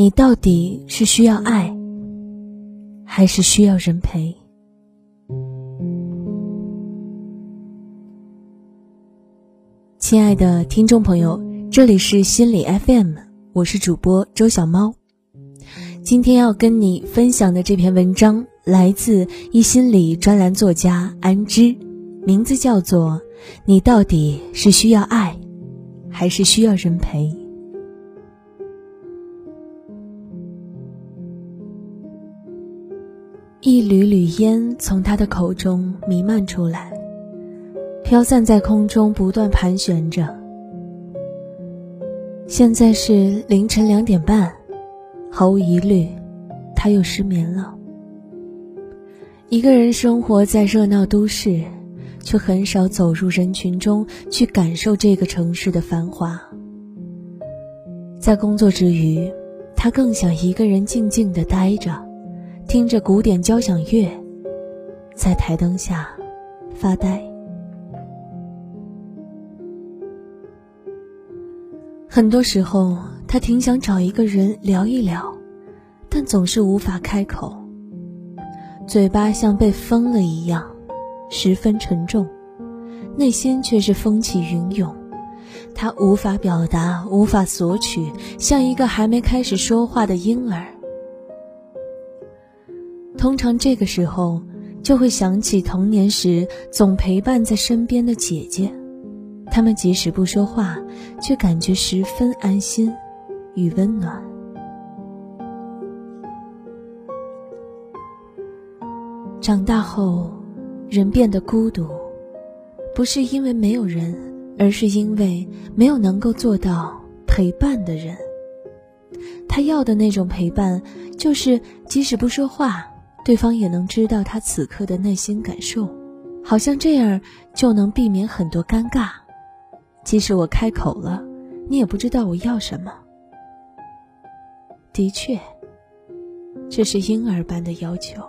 你到底是需要爱，还是需要人陪？亲爱的听众朋友，这里是心理 FM，我是主播周小猫。今天要跟你分享的这篇文章来自一心理专栏作家安之，名字叫做《你到底是需要爱，还是需要人陪》。一缕缕烟从他的口中弥漫出来，飘散在空中，不断盘旋着。现在是凌晨两点半，毫无疑虑，他又失眠了。一个人生活在热闹都市，却很少走入人群中去感受这个城市的繁华。在工作之余，他更想一个人静静的待着。听着古典交响乐，在台灯下发呆。很多时候，他挺想找一个人聊一聊，但总是无法开口。嘴巴像被封了一样，十分沉重，内心却是风起云涌。他无法表达，无法索取，像一个还没开始说话的婴儿。通常这个时候，就会想起童年时总陪伴在身边的姐姐，她们即使不说话，却感觉十分安心与温暖。长大后，人变得孤独，不是因为没有人，而是因为没有能够做到陪伴的人。他要的那种陪伴，就是即使不说话。对方也能知道他此刻的内心感受，好像这样就能避免很多尴尬。即使我开口了，你也不知道我要什么。的确，这是婴儿般的要求。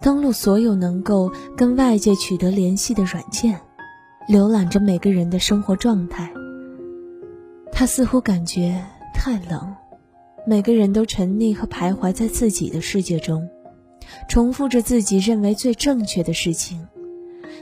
登录所有能够跟外界取得联系的软件，浏览着每个人的生活状态。他似乎感觉太冷，每个人都沉溺和徘徊在自己的世界中，重复着自己认为最正确的事情。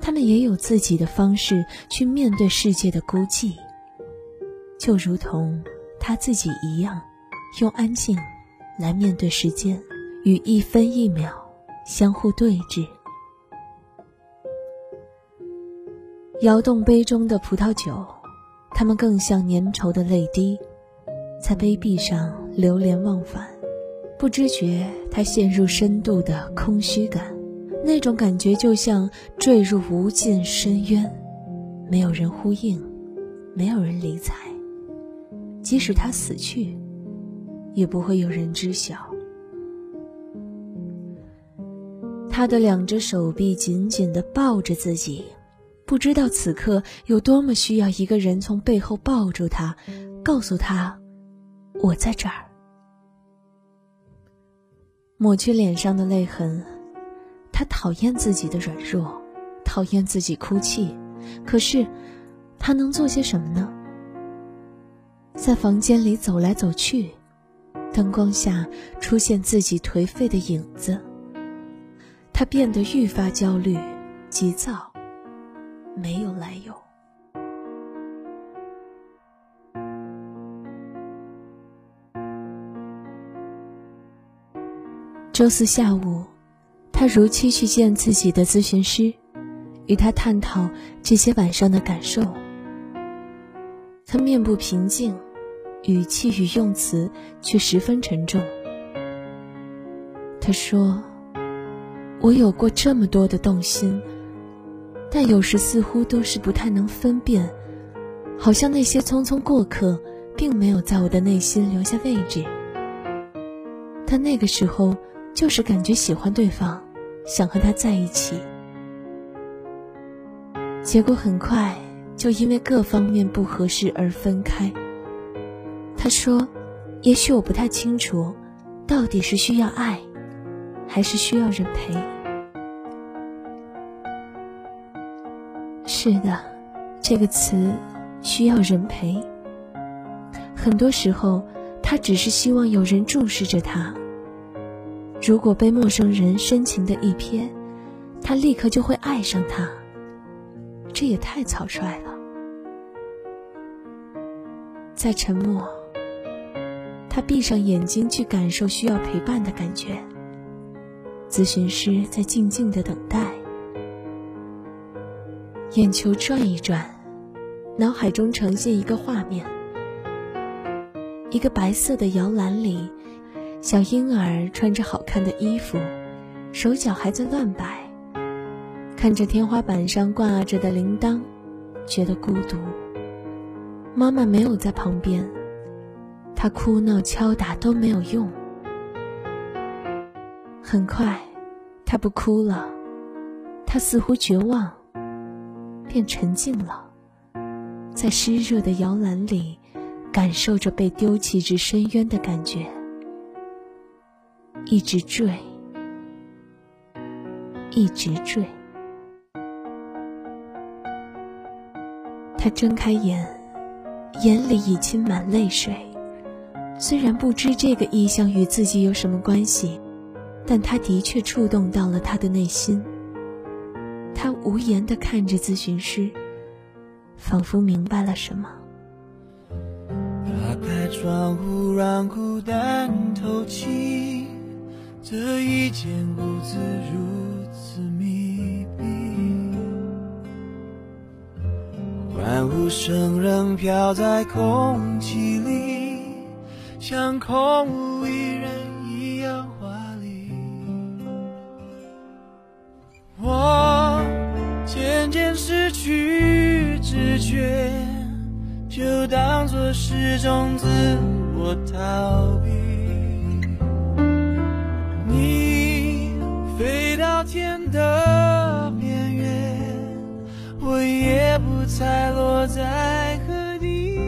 他们也有自己的方式去面对世界的孤寂，就如同他自己一样，用安静来面对时间，与一分一秒相互对峙。摇动杯中的葡萄酒。他们更像粘稠的泪滴，在杯壁上流连忘返。不知觉，他陷入深度的空虚感，那种感觉就像坠入无尽深渊，没有人呼应，没有人理睬。即使他死去，也不会有人知晓。他的两只手臂紧紧地抱着自己。不知道此刻有多么需要一个人从背后抱住他，告诉他：“我在这儿。”抹去脸上的泪痕，他讨厌自己的软弱，讨厌自己哭泣。可是，他能做些什么呢？在房间里走来走去，灯光下出现自己颓废的影子，他变得愈发焦虑、急躁。没有来由。周四下午，他如期去见自己的咨询师，与他探讨这些晚上的感受。他面部平静，语气与用词却十分沉重。他说：“我有过这么多的动心。”但有时似乎都是不太能分辨，好像那些匆匆过客，并没有在我的内心留下位置。但那个时候，就是感觉喜欢对方，想和他在一起。结果很快就因为各方面不合适而分开。他说：“也许我不太清楚，到底是需要爱，还是需要人陪。”是的，这个词需要人陪。很多时候，他只是希望有人注视着他。如果被陌生人深情的一瞥，他立刻就会爱上他。这也太草率了。在沉默，他闭上眼睛去感受需要陪伴的感觉。咨询师在静静的等待，眼球转一转，脑海中呈现一个画面：一个白色的摇篮里，小婴儿穿着好看的衣服，手脚还在乱摆，看着天花板上挂着的铃铛，觉得孤独。妈妈没有在旁边，他哭闹敲打都没有用。很快，他不哭了，他似乎绝望，便沉静了，在湿热的摇篮里，感受着被丢弃至深渊的感觉，一直坠，一直坠。他睁开眼，眼里已浸满泪水。虽然不知这个意象与自己有什么关系。但他的确触动到了他的内心。他无言地看着咨询师，仿佛明白了什么。打开窗户，让孤单透气。这一间屋子如此密闭，欢呼声仍飘在空气里，像空无一人一样。就当作是种自我逃避。你飞到天的边缘，我也不再落在何地。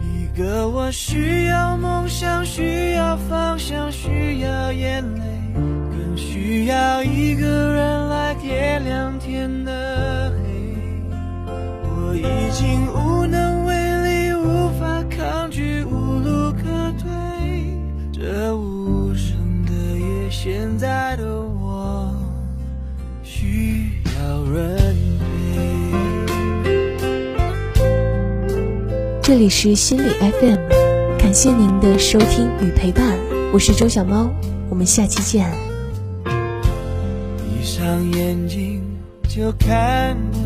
一个我需要梦想，需要方向，需要眼泪，已经无能为力，无法抗拒，无路可退。这无声的夜，现在的我需要人陪。这里是心理 FM，感谢您的收听与陪伴，我是周小猫，我们下期见。闭上眼睛就看不。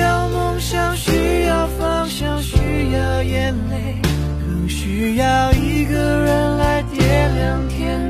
要梦想需要方向需要眼泪更需要一个人来点亮天。